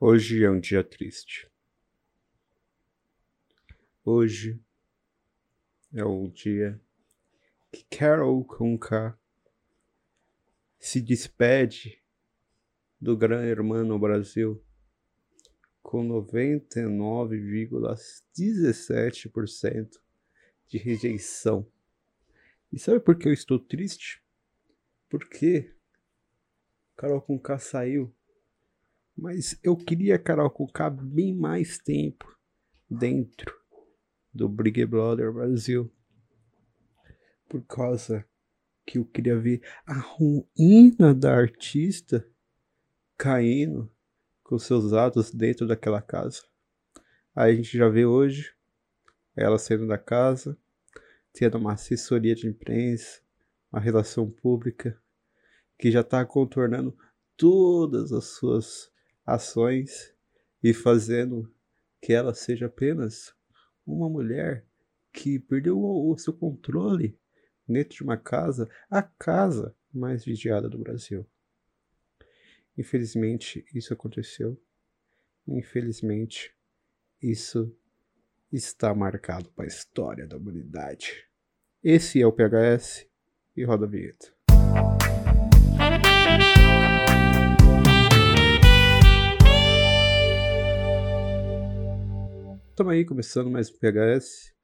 Hoje é um dia triste. Hoje é o dia que Carol Conká se despede do Gran Hermano Brasil com 99,17% de rejeição. E sabe por que eu estou triste? Porque Carol Conká saiu mas eu queria Carol Conká bem mais tempo dentro do Big Brother Brasil. Por causa que eu queria ver a ruína da artista caindo com seus atos dentro daquela casa. Aí a gente já vê hoje ela saindo da casa, tendo uma assessoria de imprensa, uma relação pública que já está contornando todas as suas ações e fazendo que ela seja apenas uma mulher que perdeu o seu controle dentro de uma casa, a casa mais vigiada do Brasil. Infelizmente, isso aconteceu. Infelizmente, isso está marcado para a história da humanidade. Esse é o PHS e roda a vinheta. Estamos aí começando mais um PHS.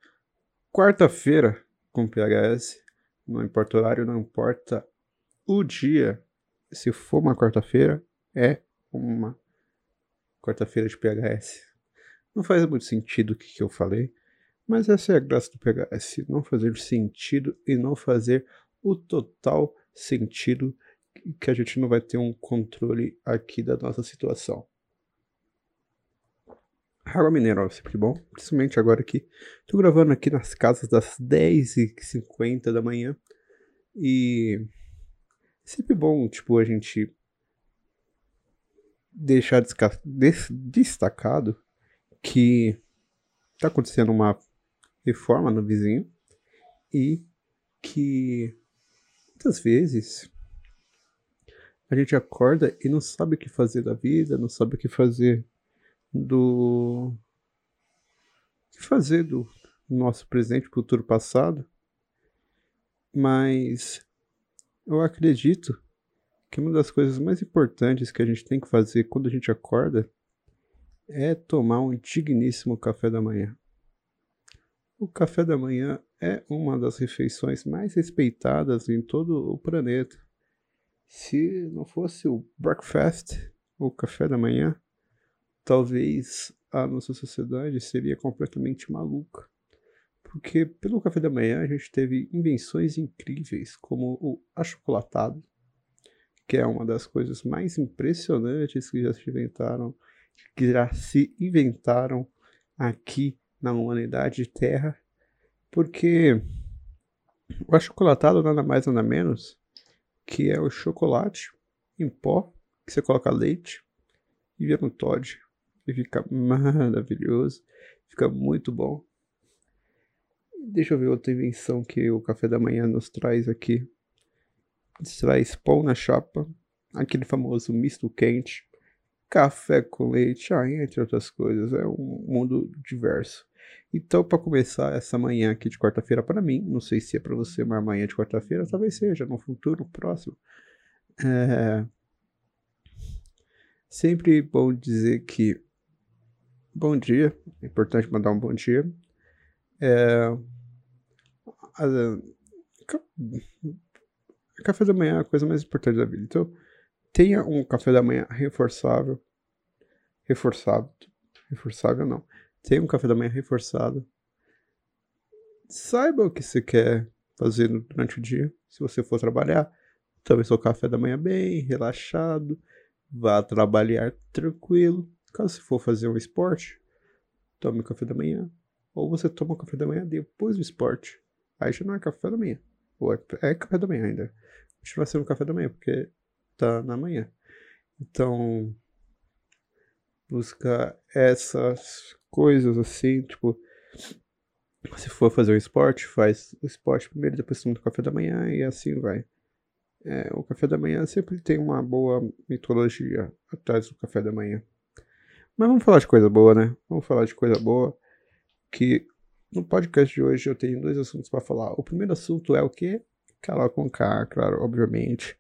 Quarta-feira com PHS. Não importa o horário, não importa o dia. Se for uma quarta-feira, é uma quarta-feira de PHS. Não faz muito sentido o que, que eu falei, mas essa é a graça do PHS. Não fazer sentido e não fazer o total sentido que a gente não vai ter um controle aqui da nossa situação. Água mineral sempre bom, principalmente agora que tô gravando aqui nas casas das 10h50 da manhã. E é sempre bom, tipo, a gente deixar destacado que tá acontecendo uma reforma no vizinho e que muitas vezes a gente acorda e não sabe o que fazer da vida, não sabe o que fazer do que fazer do nosso presente, futuro, passado, mas eu acredito que uma das coisas mais importantes que a gente tem que fazer quando a gente acorda é tomar um digníssimo café da manhã. O café da manhã é uma das refeições mais respeitadas em todo o planeta. Se não fosse o breakfast, o café da manhã, talvez a nossa sociedade seria completamente maluca. Porque pelo café da manhã a gente teve invenções incríveis, como o achocolatado, que é uma das coisas mais impressionantes que já se inventaram, que já se inventaram aqui na humanidade Terra, porque o achocolatado nada mais nada menos que é o chocolate em pó que você coloca leite e vira um Todd e fica maravilhoso, fica muito bom. Deixa eu ver outra invenção que o café da manhã nos traz aqui. Traz pão na chapa, aquele famoso misto quente, café com leite, ah, entre outras coisas. É um mundo diverso. Então, para começar essa manhã aqui de quarta-feira para mim, não sei se é para você uma manhã de quarta-feira, talvez seja no futuro próximo. É sempre bom dizer que bom dia. É importante mandar um bom dia. É, a, a, café da manhã é a coisa mais importante da vida. Então, tenha um café da manhã reforçável. Reforçado. Reforçável não. Tenha um café da manhã reforçado. Saiba o que você quer fazer durante o dia. Se você for trabalhar, tome seu café da manhã bem relaxado. Vá trabalhar tranquilo Caso você for fazer um esporte, tome o café da manhã. Ou você toma o café da manhã depois do esporte. Aí já não é café da manhã. Ou é, é café da manhã ainda. Continua sendo café da manhã, porque tá na manhã. Então, buscar essas coisas assim, tipo, se for fazer um esporte, faz o esporte primeiro, depois toma o café da manhã e assim vai. É, o café da manhã sempre tem uma boa mitologia atrás do café da manhã. Mas vamos falar de coisa boa, né? Vamos falar de coisa boa. Que no podcast de hoje eu tenho dois assuntos para falar. O primeiro assunto é o que? Carol K, claro, obviamente.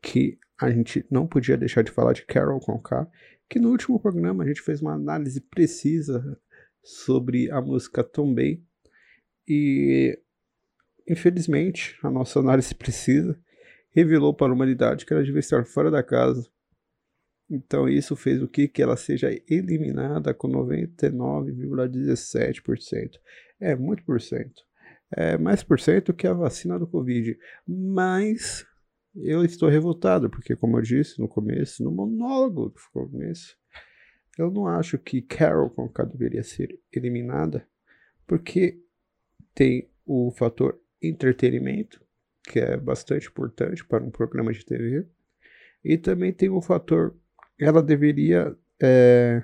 Que a gente não podia deixar de falar de Carol K. Que no último programa a gente fez uma análise precisa sobre a música Tombay. E infelizmente a nossa análise precisa revelou para a humanidade que ela devia estar fora da casa. Então isso fez o que? Que ela seja eliminada com 99,17%. É muito por cento. É mais por cento que a vacina do Covid. Mas eu estou revoltado, porque como eu disse no começo, no monólogo do começo, eu não acho que Carol Conká deveria ser eliminada, porque tem o fator entretenimento, que é bastante importante para um programa de TV. E também tem o fator, ela deveria é,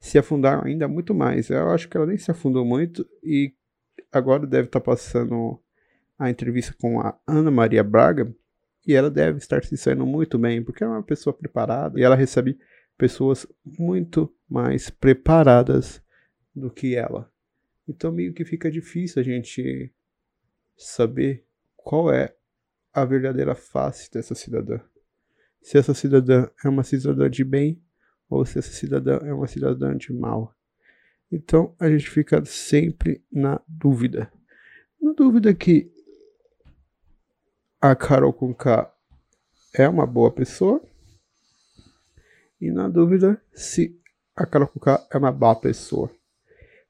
se afundar ainda muito mais. Eu acho que ela nem se afundou muito e agora deve estar passando a entrevista com a Ana Maria Braga e ela deve estar se saindo muito bem, porque é uma pessoa preparada e ela recebe pessoas muito mais preparadas do que ela. Então meio que fica difícil a gente saber qual é a verdadeira face dessa cidadã. Se essa cidadã é uma cidadã de bem ou se essa cidadã é uma cidadã de mal. Então a gente fica sempre na dúvida. Na dúvida que a Carol Conká é uma boa pessoa e na dúvida se a Carol Conká é uma boa pessoa.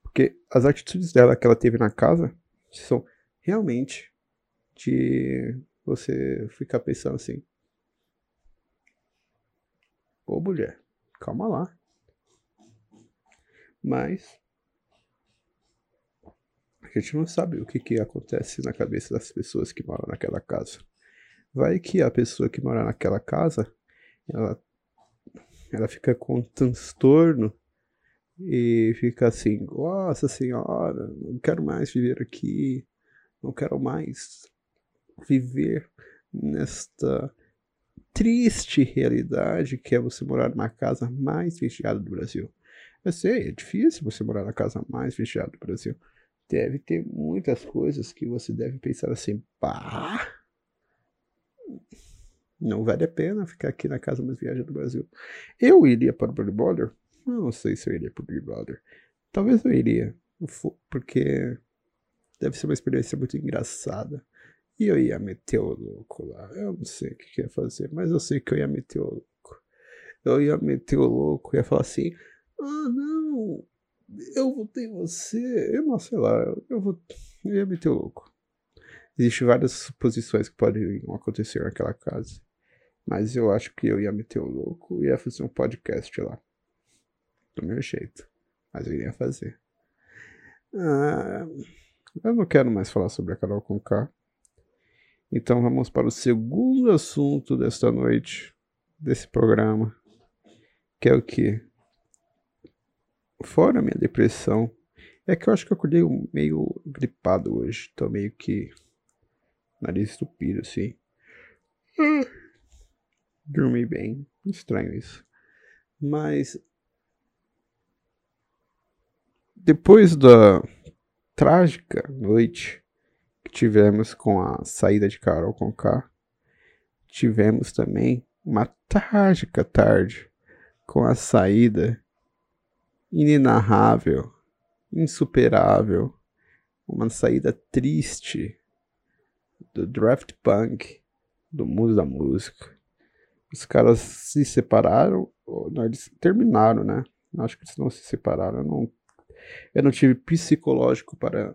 Porque as atitudes dela que ela teve na casa são realmente de você ficar pensando assim. Ô mulher, calma lá. Mas a gente não sabe o que, que acontece na cabeça das pessoas que moram naquela casa. Vai que a pessoa que mora naquela casa, ela, ela fica com um transtorno e fica assim, nossa senhora, não quero mais viver aqui, não quero mais viver nesta triste realidade que é você morar na casa mais vigiada do Brasil. Eu sei, é difícil você morar na casa mais vigiada do Brasil. Deve ter muitas coisas que você deve pensar assim, pá, não vale a pena ficar aqui na casa mais viajada do Brasil. Eu iria para o Big Brother? Não sei se eu iria para o Big Brother. Talvez eu iria, porque deve ser uma experiência muito engraçada. E eu ia meter o louco lá. Eu não sei o que, que ia fazer, mas eu sei que eu ia meter o louco. Eu ia meter o louco, ia falar assim: ah, não, eu votei você. Eu não sei lá, eu, vou, eu ia meter o louco. Existem várias suposições que podem acontecer naquela casa. Mas eu acho que eu ia meter o louco e ia fazer um podcast lá. Do meu jeito. Mas eu ia fazer. Ah, eu não quero mais falar sobre a Carol com K. Então vamos para o segundo assunto desta noite, desse programa, que é o que? Fora minha depressão, é que eu acho que eu acordei meio gripado hoje, tô meio que nariz estupido assim. Dormi bem, estranho isso. Mas depois da trágica noite tivemos com a saída de Carol com K, tivemos também uma trágica tarde com a saída inenarrável, insuperável, uma saída triste do draft punk, do mundo da música. Os caras se separaram, não, eles terminaram, né? Acho que eles não se separaram. Eu não, eu não tive psicológico para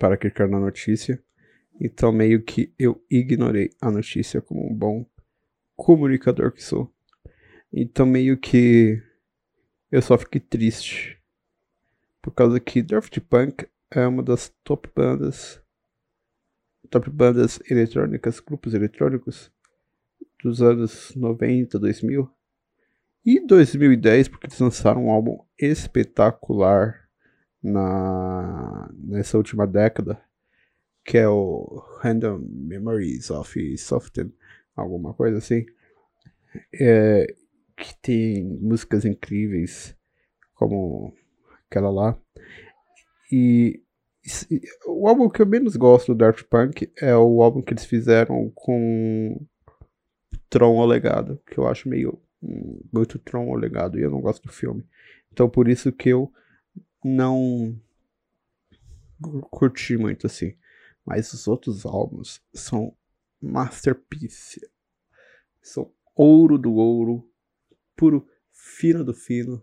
para clicar na notícia. Então, meio que eu ignorei a notícia como um bom comunicador que sou. Então, meio que eu só fiquei triste. Por causa que Daft Punk é uma das top bandas, top bandas eletrônicas, grupos eletrônicos dos anos 90, 2000 e 2010, porque eles lançaram um álbum espetacular na, nessa última década, que é o Random Memories of Soften, alguma coisa assim, é, que tem músicas incríveis, como aquela lá. E, o álbum que eu menos gosto do Daft Punk é o álbum que eles fizeram com Tron o Legado, que eu acho meio hum, muito Tron o Legado e eu não gosto do filme. Então por isso que eu não curti muito assim. Mas os outros álbuns são masterpiece. São ouro do ouro, puro fino do fino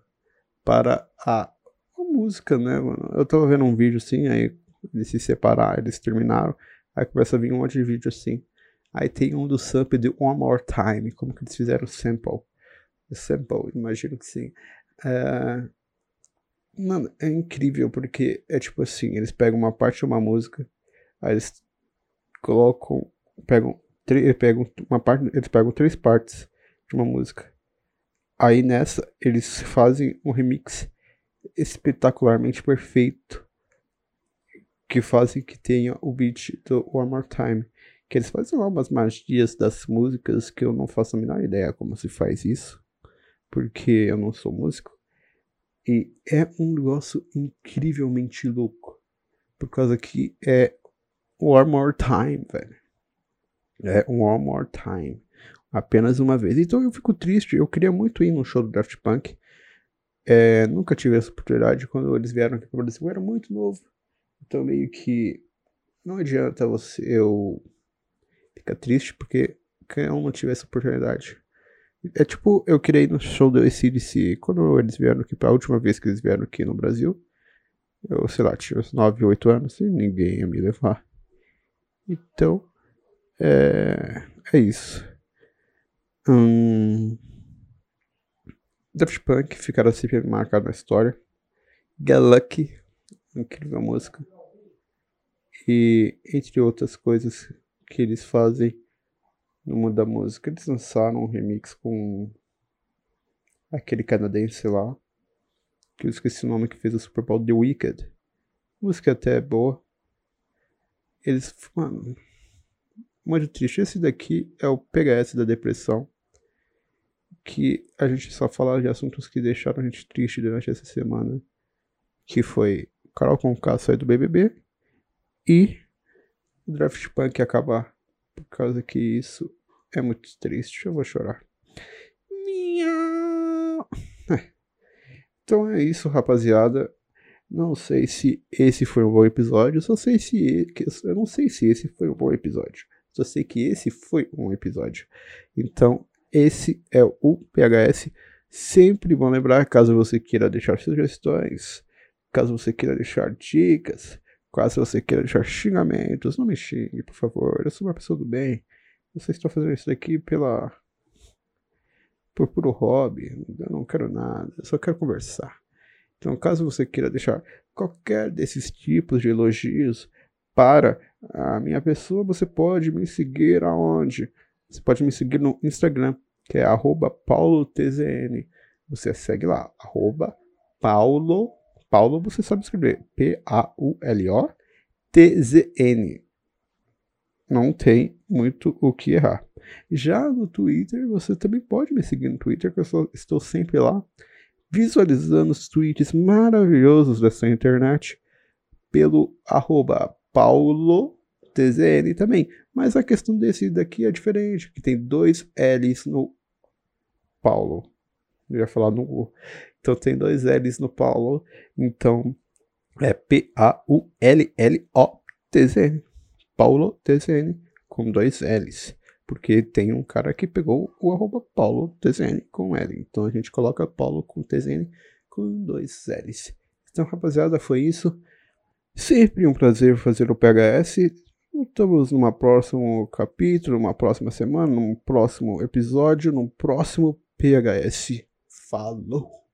para a, música, né, mano? Eu tava vendo um vídeo assim, aí eles se separaram, eles terminaram, aí começa a vir um monte de vídeo assim. Aí tem um do sample de One More Time, como que eles fizeram o sample. O sample, imagino que sim. É... Mano, é incrível porque é tipo assim, eles pegam uma parte de uma música, aí eles colocam, pegam, pegam uma parte, eles pegam três partes de uma música. Aí nessa eles fazem um remix espetacularmente perfeito que fazem que tenha o beat do One More Time. Que eles fazem lá umas magias das músicas que eu não faço a menor ideia como se faz isso, porque eu não sou músico. E é um negócio incrivelmente louco, por causa que é One More Time, velho. É One More Time. Apenas uma vez. Então eu fico triste. Eu queria muito ir no show do Daft Punk. É, nunca tive essa oportunidade. Quando eles vieram aqui para o Brasil, eu era muito novo. Então meio que não adianta você eu ficar triste porque eu não tive essa oportunidade. É tipo, eu queria ir no show do ACDC. Quando eles vieram aqui, a última vez que eles vieram aqui no Brasil, eu, sei lá, tinha uns 9, 8 anos e ninguém ia me levar. Então, é, é isso. Hum, Daft Punk ficaram sempre marcado na história. Get Lucky, incrível música. E entre outras coisas que eles fazem no mundo da música, eles lançaram um remix com aquele canadense lá, que eu esqueci o nome que fez o Super Bowl, The Wicked. A música até é boa. Eles, mano, muito triste. Esse daqui é o PHS da depressão. Que a gente só fala de assuntos que deixaram a gente triste durante essa semana. Que foi Carol Conká sair do BBB e o Draft Punk acabar. Por causa que isso é muito triste. Eu vou chorar. Então é isso, rapaziada. Não sei se esse foi um bom episódio. Só sei se. Eu não sei se esse foi um bom episódio. Só sei que esse foi um episódio. Então, esse é o PHS. Sempre bom lembrar, caso você queira deixar sugestões, caso você queira deixar dicas, caso você queira deixar xingamentos, não me xingue, por favor. Eu sou uma pessoa do bem. Só estou fazendo isso daqui pela. por puro hobby. Eu não quero nada. Eu só quero conversar. Então, caso você queira deixar qualquer desses tipos de elogios para a minha pessoa, você pode me seguir aonde? Você pode me seguir no Instagram, que é paulotzn. Você segue lá, paulo, paulo você sabe escrever, P-A-U-L-O-T-Z-N. Não tem muito o que errar. Já no Twitter, você também pode me seguir no Twitter, que eu estou sempre lá, visualizando os tweets maravilhosos dessa internet, pelo arroba paulo TZN também. Mas a questão desse daqui é diferente, que tem dois L's no Paulo. Eu ia falar no Então tem dois L's no Paulo. Então é P-A-U-L-L-O-T-Z-N. Paulo TZN com dois L's. Porque tem um cara que pegou o arroba Paulo TZN com L. Então a gente coloca Paulo com TZN com dois L's. Então, rapaziada, foi isso. Sempre um prazer fazer o PHS. Estamos numa próximo capítulo, numa próxima semana, num próximo episódio, num próximo PHS. Falou!